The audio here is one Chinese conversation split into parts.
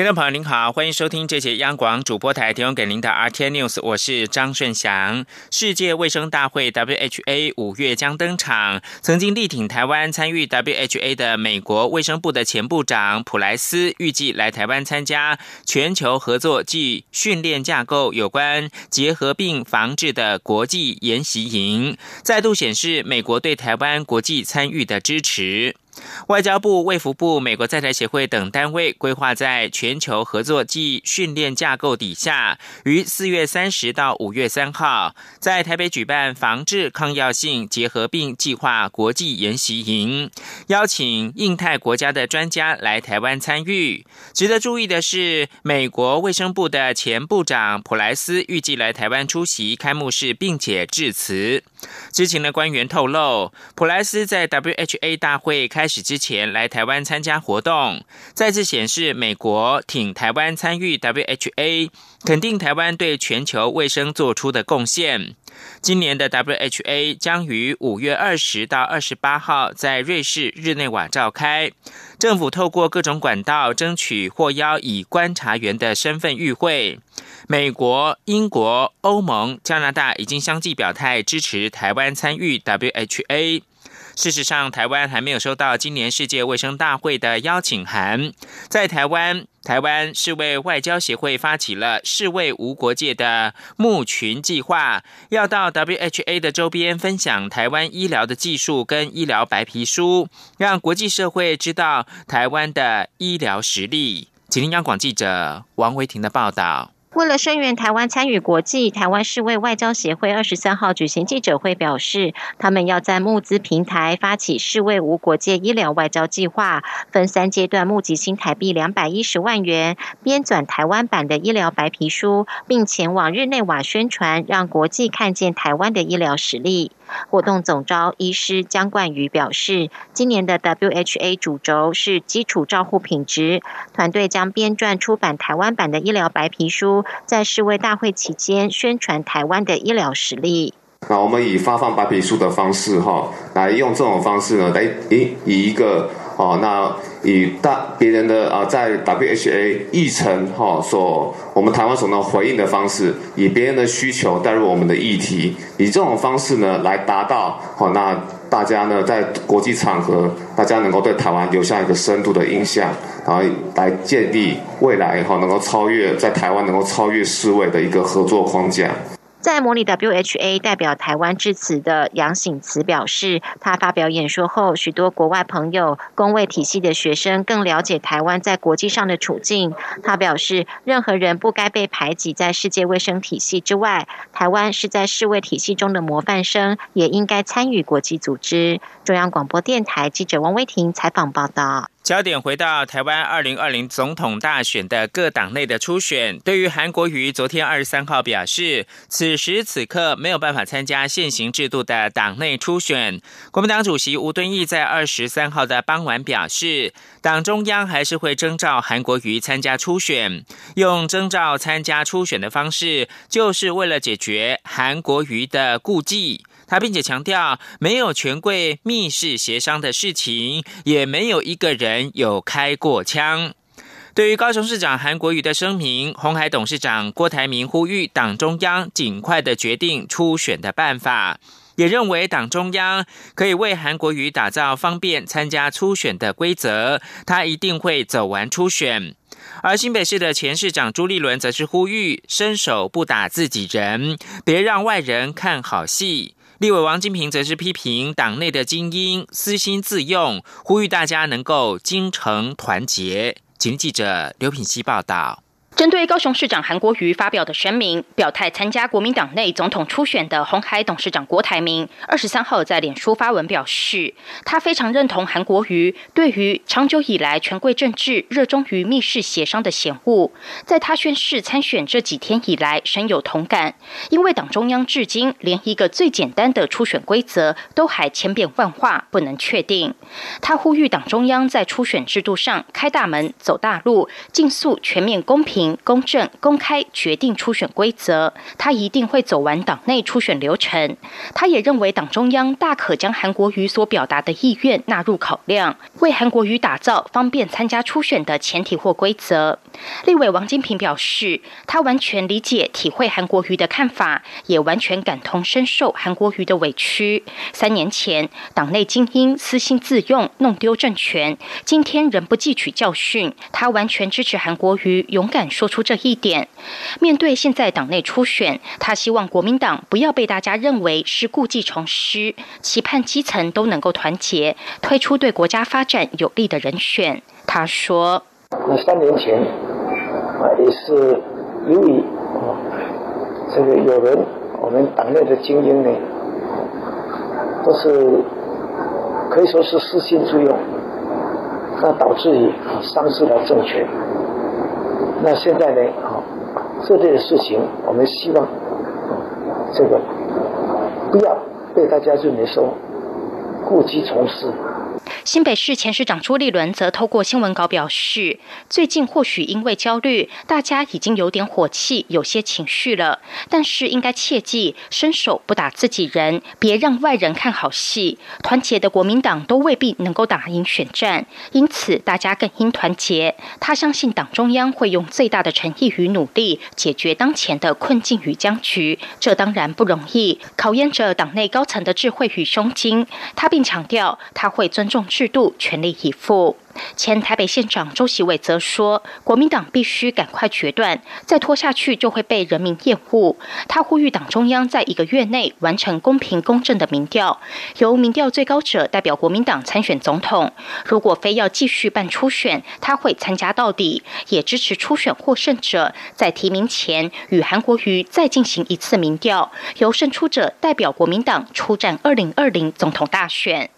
听众朋友您好，欢迎收听这节央广主播台提供给您的 RT News，我是张顺祥。世界卫生大会 （WHA） 五月将登场，曾经力挺台湾参与 WHA 的美国卫生部的前部长普莱斯预计来台湾参加全球合作暨训练架构有关结核病防治的国际研习营，再度显示美国对台湾国际参与的支持。外交部、卫福部、美国在台协会等单位规划在全球合作暨训练架构底下，于四月三十到五月三号，在台北举办防治抗药性结核病计划国际研习营，邀请印太国家的专家来台湾参与。值得注意的是，美国卫生部的前部长普莱斯预计来台湾出席开幕式，并且致辞。知情的官员透露，普莱斯在 WHA 大会开始之前来台湾参加活动，再次显示美国挺台湾参与 WHA，肯定台湾对全球卫生做出的贡献。今年的 WHA 将于五月二十到二十八号在瑞士日内瓦召开。政府透过各种管道争取获邀以观察员的身份与会。美国、英国、欧盟、加拿大已经相继表态支持台湾参与 WHA。事实上，台湾还没有收到今年世界卫生大会的邀请函。在台湾，台湾世卫外交协会发起了“世卫无国界”的募群计划，要到 WHA 的周边分享台湾医疗的技术跟医疗白皮书，让国际社会知道台湾的医疗实力。请听央广记者王维婷的报道。为了声援台湾参与国际，台湾世卫外交协会二十三号举行记者会，表示他们要在募资平台发起世卫无国界医疗外交计划，分三阶段募集新台币两百一十万元，编纂台湾版的医疗白皮书，并前往日内瓦宣传，让国际看见台湾的医疗实力。活动总招医师江冠宇表示，今年的 WHA 主轴是基础照护品质，团队将编撰出版台湾版的医疗白皮书，在世卫大会期间宣传台湾的医疗实力。那我们以发放白皮书的方式，哈，来用这种方式呢，来以以一个。哦，那以大别人的啊，在 WHA 议程哈所我们台湾所能回应的方式，以别人的需求带入我们的议题，以这种方式呢来达到好，那大家呢在国际场合，大家能够对台湾留下一个深度的印象，然后来建立未来哈能够超越在台湾能够超越世卫的一个合作框架。在模拟 WHA 代表台湾致辞的杨醒慈表示，他发表演说后，许多国外朋友、公卫体系的学生更了解台湾在国际上的处境。他表示，任何人不该被排挤在世界卫生体系之外。台湾是在世卫体系中的模范生，也应该参与国际组织。中央广播电台记者王威婷采访报道。焦点回到台湾二零二零总统大选的各党内的初选。对于韩国瑜昨天二十三号表示，此时此刻没有办法参加现行制度的党内初选。国民党主席吴敦义在二十三号的傍晚表示，党中央还是会征召韩国瑜参加初选，用征召参加初选的方式，就是为了解决韩国瑜的顾忌。他并且强调，没有权贵密室协商的事情，也没有一个人有开过枪。对于高雄市长韩国瑜的声明，红海董事长郭台铭呼吁党中央尽快的决定初选的办法，也认为党中央可以为韩国瑜打造方便参加初选的规则，他一定会走完初选。而新北市的前市长朱立伦则是呼吁伸手不打自己人，别让外人看好戏。立委王金平则是批评党内的精英私心自用，呼吁大家能够精诚团结。请记者刘品希报道。针对高雄市长韩国瑜发表的声明，表态参加国民党内总统初选的红海董事长郭台铭，二十三号在脸书发文表示，他非常认同韩国瑜对于长久以来权贵政治热衷于密室协商的嫌恶，在他宣誓参选这几天以来深有同感，因为党中央至今连一个最简单的初选规则都还千变万化，不能确定。他呼吁党中央在初选制度上开大门、走大路，尽速全面公平。公正、公开决定初选规则，他一定会走完党内初选流程。他也认为党中央大可将韩国瑜所表达的意愿纳入考量，为韩国瑜打造方便参加初选的前提或规则。立委王金平表示，他完全理解、体会韩国瑜的看法，也完全感同身受韩国瑜的委屈。三年前，党内精英私心自用，弄丢政权，今天仍不汲取教训。他完全支持韩国瑜勇敢。说出这一点。面对现在党内初选，他希望国民党不要被大家认为是故技重施，期盼基层都能够团结，推出对国家发展有利的人选。他说：“那三年前啊，也是由于啊，这个有人我们党内的精英呢，都是可以说是私心作用，那导致于丧失了政权。”那现在呢？啊，这件事情，我们希望这个不要被大家认为说故技重施。新北市前市长朱立伦则透过新闻稿表示，最近或许因为焦虑，大家已经有点火气，有些情绪了。但是应该切记，伸手不打自己人，别让外人看好戏。团结的国民党都未必能够打赢选战，因此大家更应团结。他相信党中央会用最大的诚意与努力，解决当前的困境与僵局。这当然不容易，考验着党内高层的智慧与胸襟。他并强调，他会尊重。制度全力以赴。前台北县长周习伟则说：“国民党必须赶快决断，再拖下去就会被人民厌恶。”他呼吁党中央在一个月内完成公平公正的民调，由民调最高者代表国民党参选总统。如果非要继续办初选，他会参加到底，也支持初选获胜者在提名前与韩国瑜再进行一次民调，由胜出者代表国民党出战二零二零总统大选。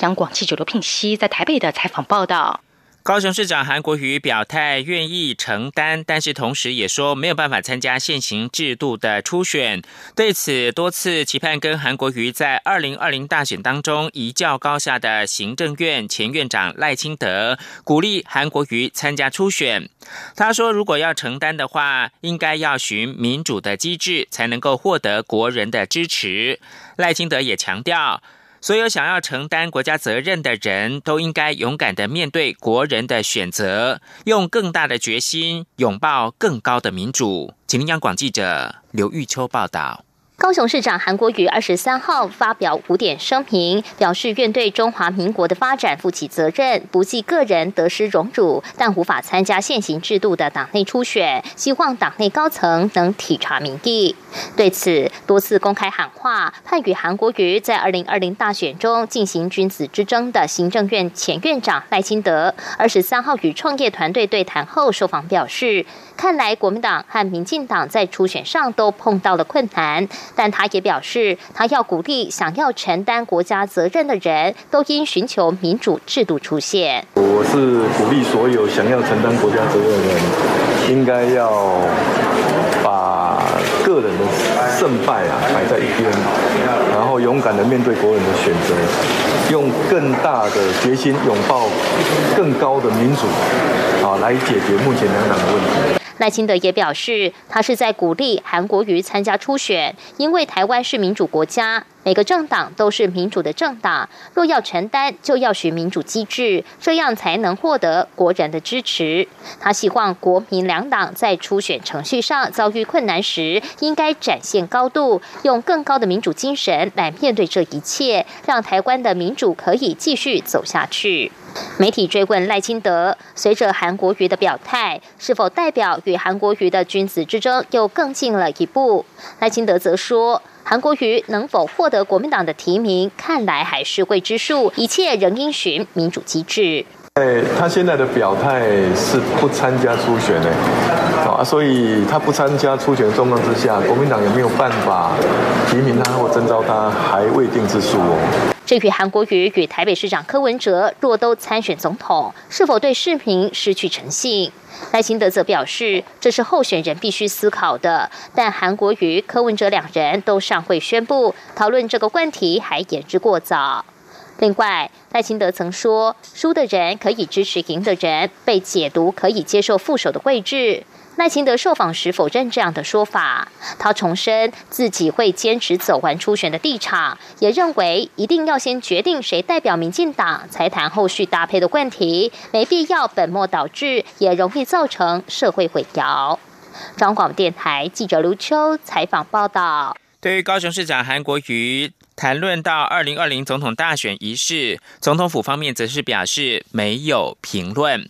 杨广记者刘聘熙在台北的采访报道：高雄市长韩国瑜表态愿意承担，但是同时也说没有办法参加现行制度的初选。对此，多次期盼跟韩国瑜在二零二零大选当中一较高下的行政院前院长赖清德，鼓励韩国瑜参加初选。他说，如果要承担的话，应该要循民主的机制，才能够获得国人的支持。赖清德也强调。所有想要承担国家责任的人都应该勇敢的面对国人的选择，用更大的决心拥抱更高的民主。请央广记者刘玉秋报道。高雄市长韩国瑜二十三号发表五点声明，表示愿对中华民国的发展负起责任，不计个人得失荣辱，但无法参加现行制度的党内初选，希望党内高层能体察民意。对此，多次公开喊话，盼与韩国瑜在二零二零大选中进行君子之争的行政院前院长赖清德，二十三号与创业团队对谈后受访表示。看来国民党和民进党在初选上都碰到了困难，但他也表示，他要鼓励想要承担国家责任的人都应寻求民主制度出现。我是鼓励所有想要承担国家责任的人，应该要把个人的胜败啊摆在一边，然后勇敢的面对国人的选择，用更大的决心拥抱更高的民主啊，来解决目前两党的问题。赖清德也表示，他是在鼓励韩国瑜参加初选，因为台湾是民主国家，每个政党都是民主的政党。若要承担，就要学民主机制，这样才能获得国人的支持。他希望国民两党在初选程序上遭遇困难时，应该展现高度，用更高的民主精神来面对这一切，让台湾的民主可以继续走下去。媒体追问赖清德，随着韩国瑜的表态，是否代表与韩国瑜的君子之争又更近了一步？赖清德则说，韩国瑜能否获得国民党的提名，看来还是未知数，一切仍应循民主机制。哎，他现在的表态是不参加初选呢。啊，所以他不参加初选状况之下，国民党也没有办法提名他或征召他，还未定之数哦。至于韩国瑜与台北市长柯文哲若都参选总统，是否对市民失去诚信？赖清德则表示，这是候选人必须思考的。但韩国瑜、柯文哲两人都尚未宣布讨论这个问题，还言之过早。另外，赖清德曾说，输的人可以支持赢的人，被解读可以接受副手的位置。赖清德受访时否认这样的说法，他重申自己会坚持走完初选的地场，也认为一定要先决定谁代表民进党，才谈后续搭配的问题，没必要本末倒置，也容易造成社会混淆。中广电台记者卢秋采访报道。对于高雄市长韩国瑜谈论到二零二零总统大选一事，总统府方面则是表示没有评论。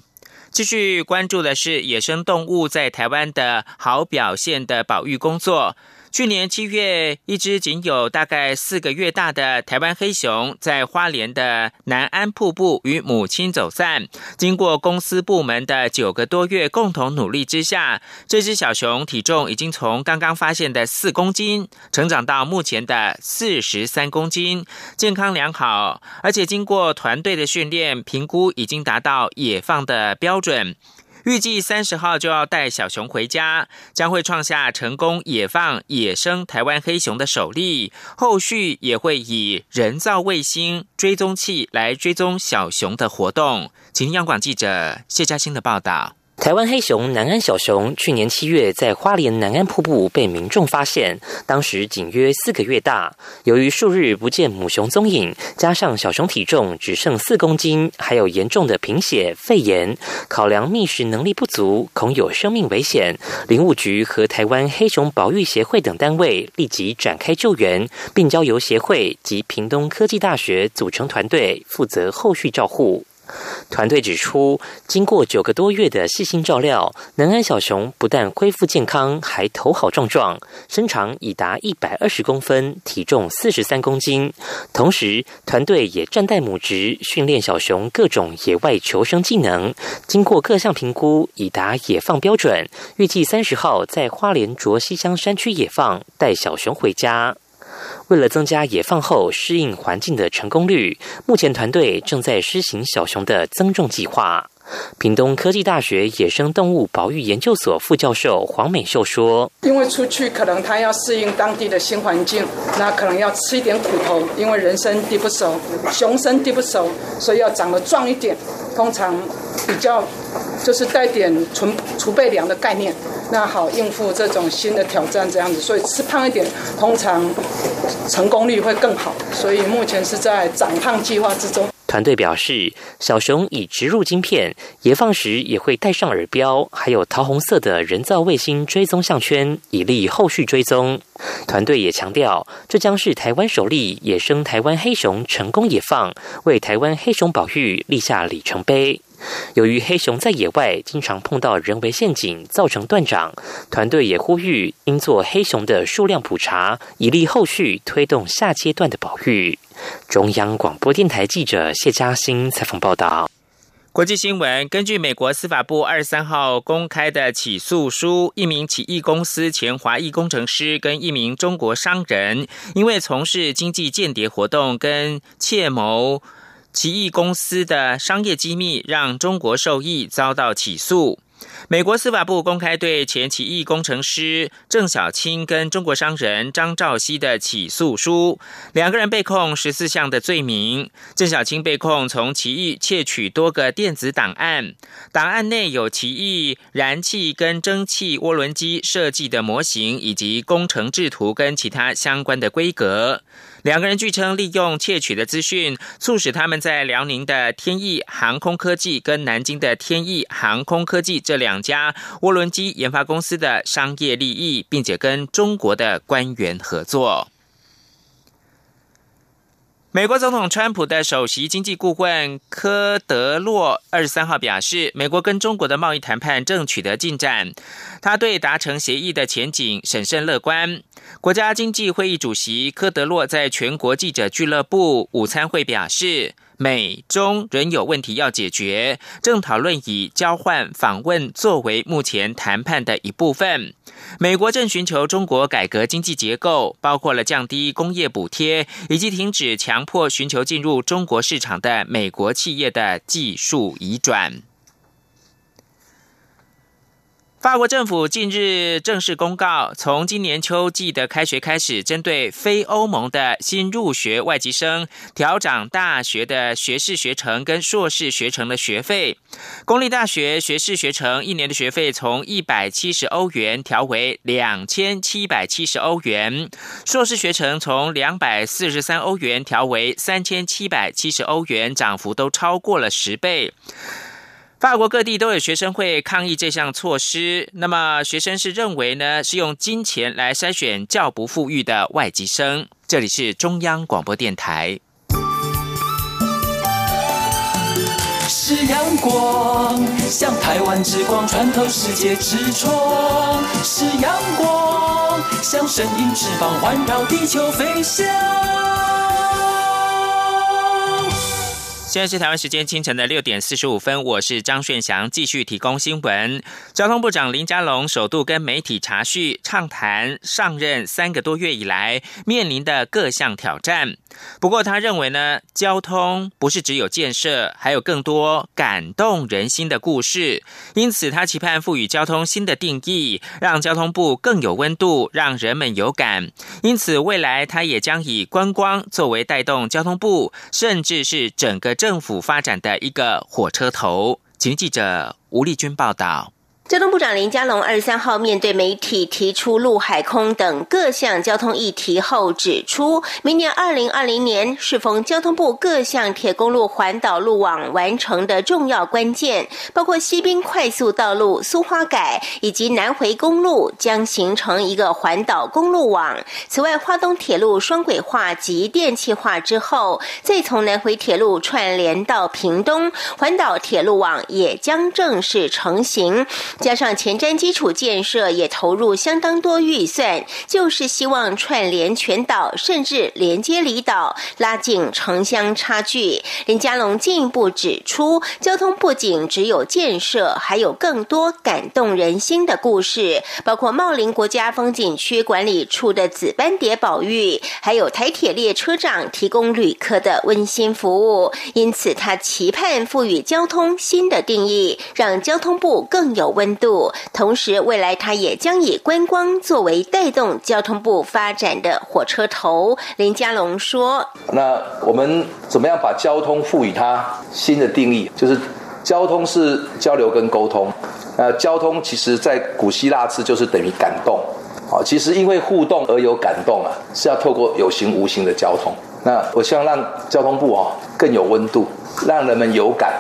继续关注的是野生动物在台湾的好表现的保育工作。去年七月，一只仅有大概四个月大的台湾黑熊，在花莲的南安瀑布与母亲走散。经过公司部门的九个多月共同努力之下，这只小熊体重已经从刚刚发现的四公斤，成长到目前的四十三公斤，健康良好，而且经过团队的训练评估，已经达到野放的标准。预计三十号就要带小熊回家，将会创下成功野放野生台湾黑熊的首例。后续也会以人造卫星追踪器来追踪小熊的活动。请央广记者谢嘉欣的报道。台湾黑熊南安小熊去年七月在花莲南安瀑布被民众发现，当时仅约四个月大。由于数日不见母熊踪影，加上小熊体重只剩四公斤，还有严重的贫血、肺炎，考量觅食能力不足，恐有生命危险，林务局和台湾黑熊保育协会等单位立即展开救援，并交由协会及屏东科技大学组成团队负责后续照护。团队指出，经过九个多月的细心照料，南安小熊不但恢复健康，还头好壮壮，身长已达一百二十公分，体重四十三公斤。同时，团队也站代母职，训练小熊各种野外求生技能。经过各项评估，已达野放标准。预计三十号在花莲卓西乡山区野放，带小熊回家。为了增加野放后适应环境的成功率，目前团队正在施行小熊的增重计划。屏东科技大学野生动物保育研究所副教授黄美秀说：“因为出去可能他要适应当地的新环境，那可能要吃一点苦头，因为人生地不熟，熊生地不熟，所以要长得壮一点。通常比较就是带点存储备粮的概念，那好应付这种新的挑战这样子。所以吃胖一点，通常成功率会更好。所以目前是在长胖计划之中。”团队表示，小熊已植入晶片，野放时也会戴上耳标，还有桃红色的人造卫星追踪项圈，以利后续追踪。团队也强调，这将是台湾首例野生台湾黑熊成功野放，为台湾黑熊保育立下里程碑。由于黑熊在野外经常碰到人为陷阱，造成断掌，团队也呼吁应做黑熊的数量普查，以利后续推动下阶段的保育。中央广播电台记者谢嘉欣采访报道。国际新闻：根据美国司法部二十三号公开的起诉书，一名起义公司前华裔工程师跟一名中国商人，因为从事经济间谍活动跟窃谋。奇异公司的商业机密让中国受益，遭到起诉。美国司法部公开对前奇异工程师郑小青跟中国商人张兆熙的起诉书，两个人被控十四项的罪名。郑小青被控从奇异窃取多个电子档案，档案内有奇异燃气跟蒸汽涡轮机设计的模型，以及工程制图跟其他相关的规格。两个人据称利用窃取的资讯，促使他们在辽宁的天翼航空科技跟南京的天翼航空科技这两家涡轮机研发公司的商业利益，并且跟中国的官员合作。美国总统川普的首席经济顾问科德洛二十三号表示，美国跟中国的贸易谈判正取得进展，他对达成协议的前景审慎乐观。国家经济会议主席科德洛在全国记者俱乐部午餐会表示。美中仍有问题要解决，正讨论以交换访问作为目前谈判的一部分。美国正寻求中国改革经济结构，包括了降低工业补贴，以及停止强迫寻求进入中国市场的美国企业的技术移转。法国政府近日正式公告，从今年秋季的开学开始，针对非欧盟的新入学外籍生，调涨大学的学士学程跟硕士学程的学费。公立大学学士学程一年的学费从一百七十欧元调为两千七百七十欧元，硕士学程从两百四十三欧元调为三千七百七十欧元，涨幅都超过了十倍。法国各地都有学生会抗议这项措施。那么，学生是认为呢，是用金钱来筛选较不富裕的外籍生。这里是中央广播电台。是阳光，像台湾之光穿透世界之窗；是阳光，像神鹰翅膀环绕地球飞翔。现在是台湾时间清晨的六点四十五分，我是张炫祥，继续提供新闻。交通部长林佳龙首度跟媒体查叙畅谈上任三个多月以来面临的各项挑战。不过他认为呢，交通不是只有建设，还有更多感动人心的故事。因此他期盼赋予交通新的定义，让交通部更有温度，让人们有感。因此未来他也将以观光作为带动交通部，甚至是整个。政府发展的一个火车头，请记者吴丽君报道。交通部长林佳龙二十三号面对媒体提出陆海空等各项交通议题后，指出，明年二零二零年适逢交通部各项铁公路环岛路网完成的重要关键，包括西滨快速道路、苏花改以及南回公路将形成一个环岛公路网。此外，花东铁路双轨化及电气化之后，再从南回铁路串联到屏东，环岛铁路网也将正式成型。加上前瞻基础建设也投入相当多预算，就是希望串联全岛，甚至连接离岛，拉近城乡差距。林佳龙进一步指出，交通不仅只有建设，还有更多感动人心的故事，包括茂林国家风景区管理处的紫斑蝶保育，还有台铁列车长提供旅客的温馨服务。因此，他期盼赋予交通新的定义，让交通部更有温。度，同时未来它也将以观光作为带动交通部发展的火车头。林佳龙说：“那我们怎么样把交通赋予它新的定义？就是交通是交流跟沟通。那交通其实在古希腊字就是等于感动。好，其实因为互动而有感动啊，是要透过有形无形的交通。那我希望让交通部哦更有温度，让人们有感。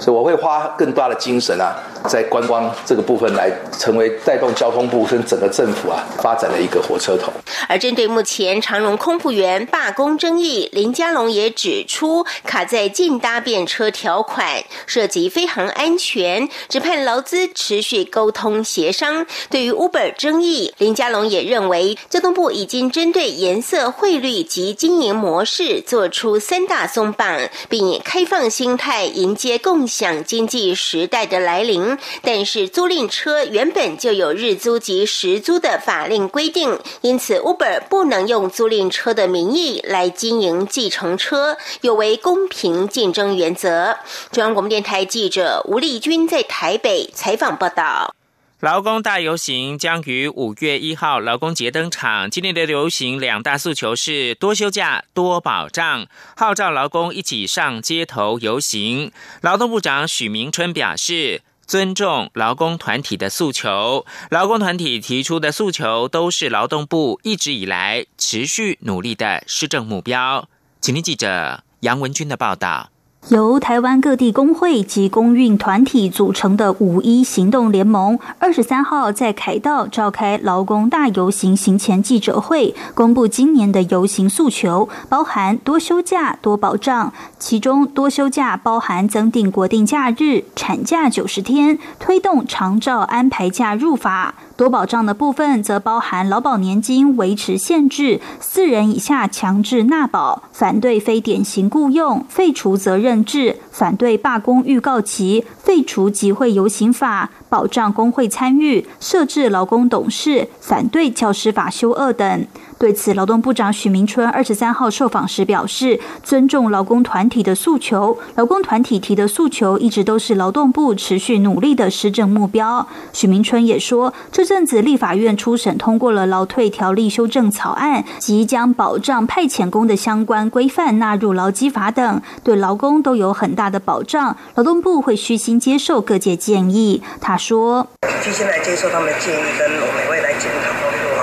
所以我会花更大的精神啊。”在观光这个部分来成为带动交通部跟整个政府啊发展的一个火车头。而针对目前长荣空服员罢工争议，林佳龙也指出，卡在禁搭便车条款涉及飞航安全，只盼劳资持续沟通协商。对于 Uber 争议，林佳龙也认为，交通部已经针对颜色、汇率及经营模式做出三大松绑，并以开放心态迎接共享经济时代的来临。但是租赁车原本就有日租及时租的法令规定，因此 Uber 不能用租赁车的名义来经营计程车，有违公平竞争原则。中央广播电台记者吴丽君在台北采访报道。劳工大游行将于五月一号劳工节登场。今年的游行两大诉求是多休假、多保障，号召劳工一起上街头游行。劳动部长许明春表示。尊重劳工团体的诉求，劳工团体提出的诉求都是劳动部一直以来持续努力的施政目标。请听记者杨文军的报道。由台湾各地工会及公运团体组成的五一行动联盟，二十三号在凯道召开劳工大游行行前记者会，公布今年的游行诉求，包含多休假、多保障。其中多休假包含增订国定假日、产假九十天，推动长照安排假入法。多保障的部分则包含劳保年金维持限制、四人以下强制纳保、反对非典型雇用、废除责任制、反对罢工预告期、废除集会游行法、保障工会参与、设置劳工董事、反对教师法修二等。对此，劳动部长许明春二十三号受访时表示，尊重劳工团体的诉求，劳工团体提的诉求一直都是劳动部持续努力的施政目标。许明春也说，这阵子立法院初审通过了劳退条例修正草案，即将保障派遣工的相关规范纳入劳基法等，对劳工都有很大的保障。劳动部会虚心接受各界建议。他说：“虚心来接受他们的建议，跟我们未来检讨。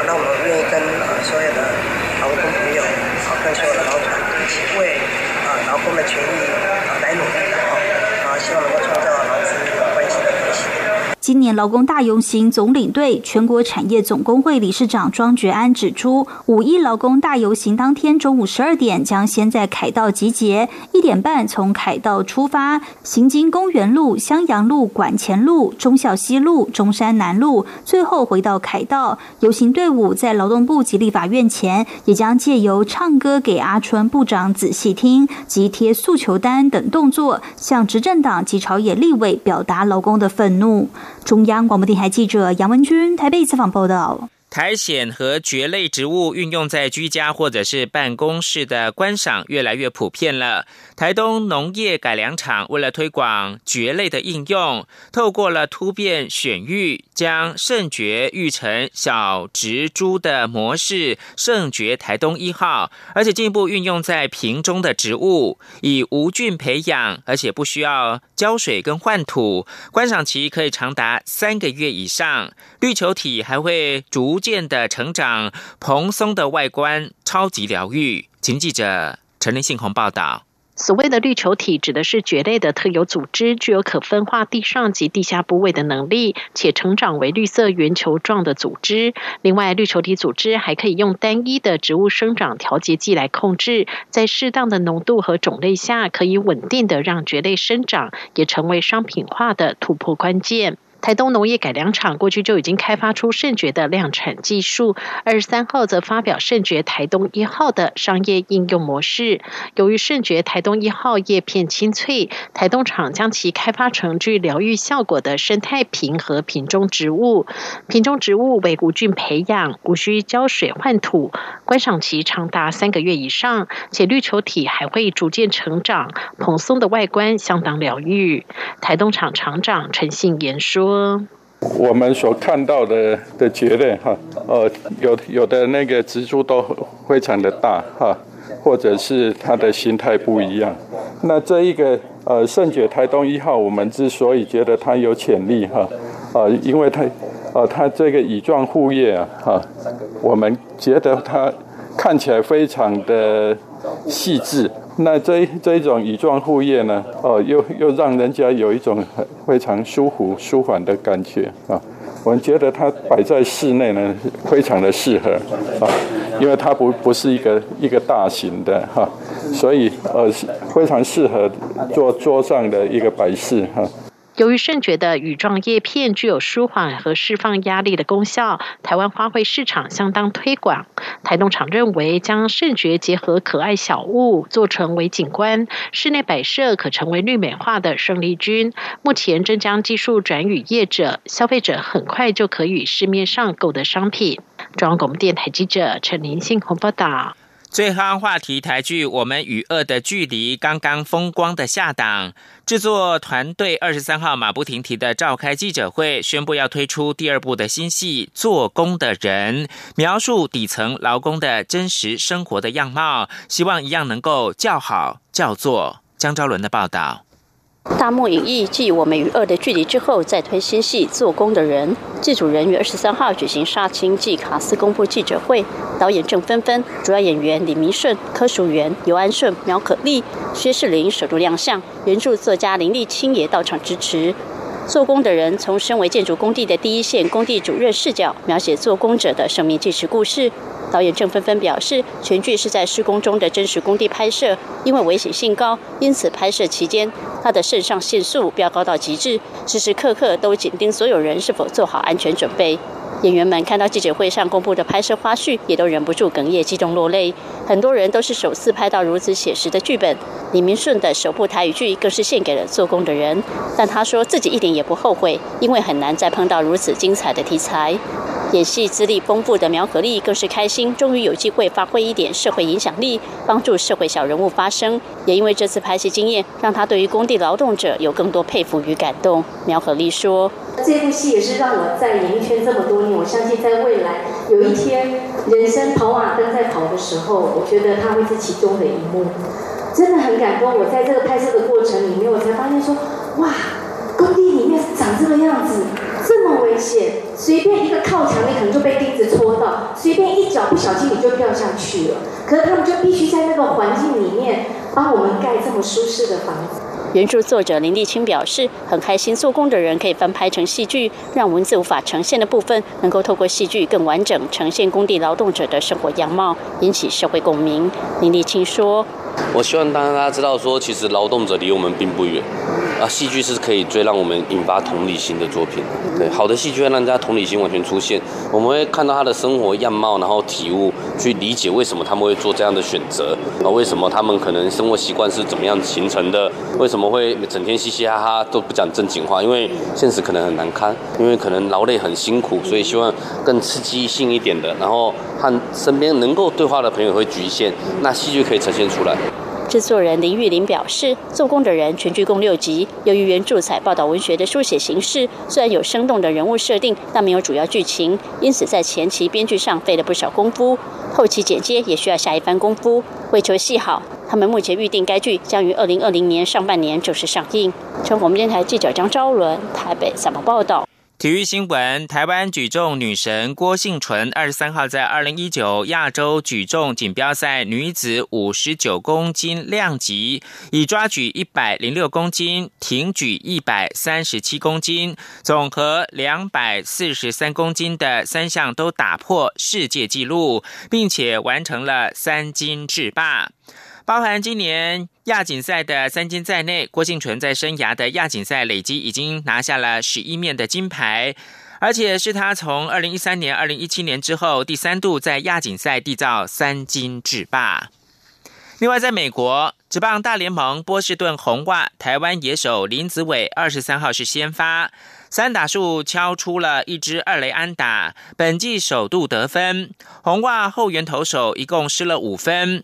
那我们愿意跟。”所有的劳工朋友，啊，跟所有的劳团一起为啊劳工的权益啊来努力，啊，希望能够创造劳资关系的和谐。今年劳工大游行总领队、全国产业总工会理事长庄觉安指出，五一劳工大游行当天中午十二点将先在凯道集结，一点半从凯道出发，行经公园路、襄阳路、管前路、忠孝西路、中山南路，最后回到凯道。游行队伍在劳动部及立法院前，也将借由唱歌给阿春部长仔细听及贴诉求单等动作，向执政党及朝野立委表达劳工的愤怒。中央广播电台记者杨文君台北采访报道。苔藓和蕨类植物运用在居家或者是办公室的观赏越来越普遍了。台东农业改良场为了推广蕨类的应用，透过了突变选育，将圣蕨育成小植株的模式“圣蕨台东一号”，而且进一步运用在瓶中的植物，以无菌培养，而且不需要浇水跟换土，观赏期可以长达三个月以上。绿球体还会逐渐的成长，蓬松的外观超级疗愈。请记者陈林信宏报道。所谓的绿球体指的是蕨类的特有组织，具有可分化地上及地下部位的能力，且成长为绿色圆球状的组织。另外，绿球体组织还可以用单一的植物生长调节剂来控制，在适当的浓度和种类下，可以稳定的让蕨类生长，也成为商品化的突破关键。台东农业改良场过去就已经开发出圣爵的量产技术，二十三号则发表圣爵台东一号的商业应用模式。由于圣爵台东一号叶片清脆，台东厂将其开发成具疗愈效果的生态瓶和瓶中植物。瓶中植物为无菌培养，无需浇水换土，观赏期长达三个月以上，且绿球体还会逐渐成长，蓬松的外观相当疗愈。台东厂厂长陈信言说。我们所看到的的结论哈，呃，有有的那个植株都非常的大哈，或者是它的形态不一样。那这一个呃圣蕨台东一号，我们之所以觉得它有潜力哈，呃，因为它呃它这个乙状护叶啊哈，我们觉得它看起来非常的细致。那这这一种乙状护叶呢，哦，又又让人家有一种很非常舒服、舒缓的感觉啊。我们觉得它摆在室内呢，非常的适合啊，因为它不不是一个一个大型的哈，所以呃非常适合做桌上的一个摆饰哈。由于圣蕨的羽状叶片具有舒缓和释放压力的功效，台湾花卉市场相当推广。台东厂认为，将圣蕨结合可爱小物做成为景观，室内摆设可成为绿美化的胜利军。目前正将技术转与业者，消费者很快就可以市面上购得商品。中央广播电台记者陈林信鸿报道。最夯话题台剧《我们与恶的距离》刚刚风光的下档，制作团队二十三号马不停蹄的召开记者会，宣布要推出第二部的新戏《做工的人》，描述底层劳工的真实生活的样貌，希望一样能够叫好叫座。江昭伦的报道。大幕影艺继《我们与恶的距离》之后，再推新戏《做工的人》。剧组人于二十三号举行杀青暨卡斯公布记者会，导演郑芬芬、主要演员李明顺、柯淑媛、尤安顺、苗可丽、薛世林首度亮相，原著作家林立清也到场支持。做工的人从身为建筑工地的第一线工地主任视角，描写做工者的生命纪实故事。导演郑芬芬表示，全剧是在施工中的真实工地拍摄，因为危险性高，因此拍摄期间他的肾上腺素飙高到极致，时时刻刻都紧盯所有人是否做好安全准备。演员们看到记者会上公布的拍摄花絮，也都忍不住哽咽、激动落泪。很多人都是首次拍到如此写实的剧本。李明顺的首部台语剧更是献给了做工的人，但他说自己一点也不后悔，因为很难再碰到如此精彩的题材。演戏资历丰富的苗可丽更是开心，终于有机会发挥一点社会影响力，帮助社会小人物发声。也因为这次拍戏经验，让他对于工地劳动者有更多佩服与感动。苗可丽说：“这部戏也是让我在演艺圈这么多年，我相信在未来有一天人生跑马灯在跑的时候，我觉得它会是其中的一幕，真的很感动。我在这个拍摄的过程里面，我才发现说，哇，工地里面长这个样子。”这么危险，随便一个靠墙，你可能就被钉子戳到；随便一脚不小心，你就掉下去了。可是他们就必须在那个环境里面帮我们盖这么舒适的房子。原著作者林立清表示，很开心做工的人可以翻拍成戏剧，让文字无法呈现的部分，能够透过戏剧更完整呈现工地劳动者的生活样貌，引起社会共鸣。林立清说：“我希望让大家知道，说其实劳动者离我们并不远。”啊，戏剧是可以最让我们引发同理心的作品。对，好的戏剧会让大家同理心完全出现。我们会看到他的生活样貌，然后体悟，去理解为什么他们会做这样的选择。啊，为什么他们可能生活习惯是怎么样形成的？为什么会整天嘻嘻哈哈都不讲正经话？因为现实可能很难堪，因为可能劳累很辛苦，所以希望更刺激性一点的，然后和身边能够对话的朋友会局限，那戏剧可以呈现出来。制作人林玉玲表示，做工的人全剧共六集，由于原著采报道文学的书写形式，虽然有生动的人物设定，但没有主要剧情，因此在前期编剧上费了不少功夫，后期剪接也需要下一番功夫。为求戏好，他们目前预定该剧将于二零二零年上半年正式上映。中国电台记者张昭伦台北怎么报道？体育新闻：台湾举重女神郭幸纯二十三号在二零一九亚洲举重锦标赛女子五十九公斤量级，以抓举一百零六公斤、挺举一百三十七公斤、总和两百四十三公斤的三项都打破世界纪录，并且完成了三金制霸。包含今年亚锦赛的三金在内，郭幸纯在生涯的亚锦赛累积已经拿下了十一面的金牌，而且是他从二零一三年、二零一七年之后第三度在亚锦赛缔造三金制霸。另外，在美国职棒大联盟波士顿红袜，台湾野手林子伟二十三号是先发三打数敲出了一支二雷安打，本季首度得分。红袜后援投手一共失了五分。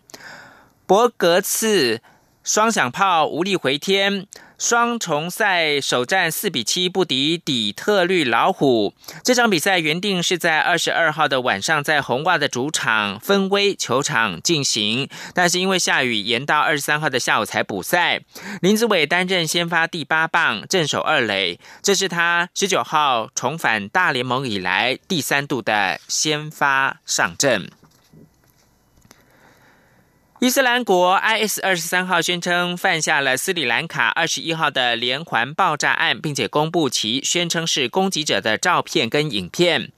博格茨双响炮无力回天，双重赛首战四比七不敌底特律老虎。这场比赛原定是在二十二号的晚上在红袜的主场分威球场进行，但是因为下雨，延到二十三号的下午才补赛。林子伟担任先发第八棒，镇守二垒，这是他十九号重返大联盟以来第三度的先发上阵。伊斯兰国 IS 二十三号宣称犯下了斯里兰卡二十一号的连环爆炸案，并且公布其宣称是攻击者的照片跟影片。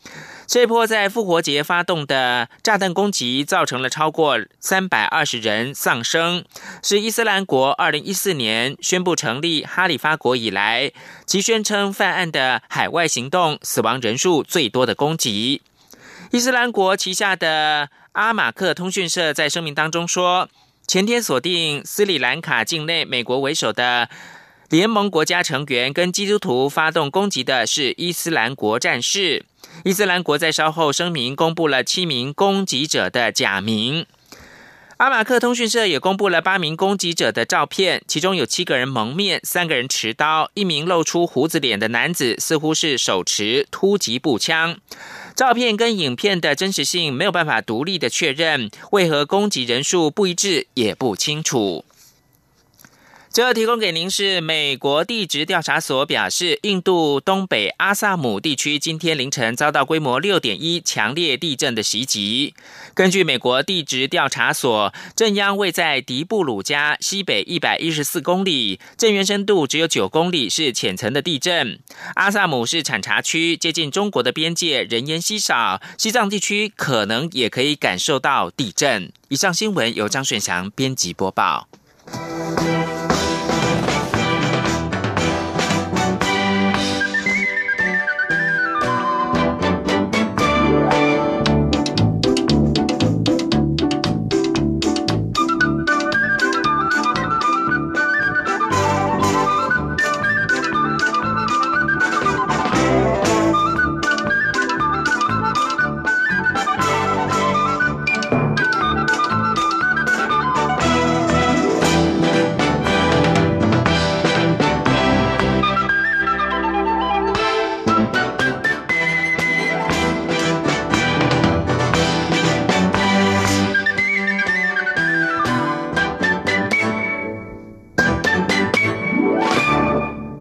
这波在复活节发动的炸弹攻击，造成了超过三百二十人丧生，是伊斯兰国二零一四年宣布成立哈里发国以来，其宣称犯案的海外行动死亡人数最多的攻击。伊斯兰国旗下的。阿马克通讯社在声明当中说，前天锁定斯里兰卡境内美国为首的联盟国家成员跟基督徒发动攻击的是伊斯兰国战士。伊斯兰国在稍后声明公布了七名攻击者的假名。阿马克通讯社也公布了八名攻击者的照片，其中有七个人蒙面，三个人持刀，一名露出胡子脸的男子似乎是手持突击步枪。照片跟影片的真实性没有办法独立的确认，为何攻击人数不一致也不清楚。最后提供给您是美国地质调查所表示，印度东北阿萨姆地区今天凌晨遭到规模六点一强烈地震的袭击。根据美国地质调查所，震央位在迪布鲁加西北一百一十四公里，震源深度只有九公里，是浅层的地震。阿萨姆是产茶区，接近中国的边界，人烟稀少，西藏地区可能也可以感受到地震。以上新闻由张顺祥编辑播报。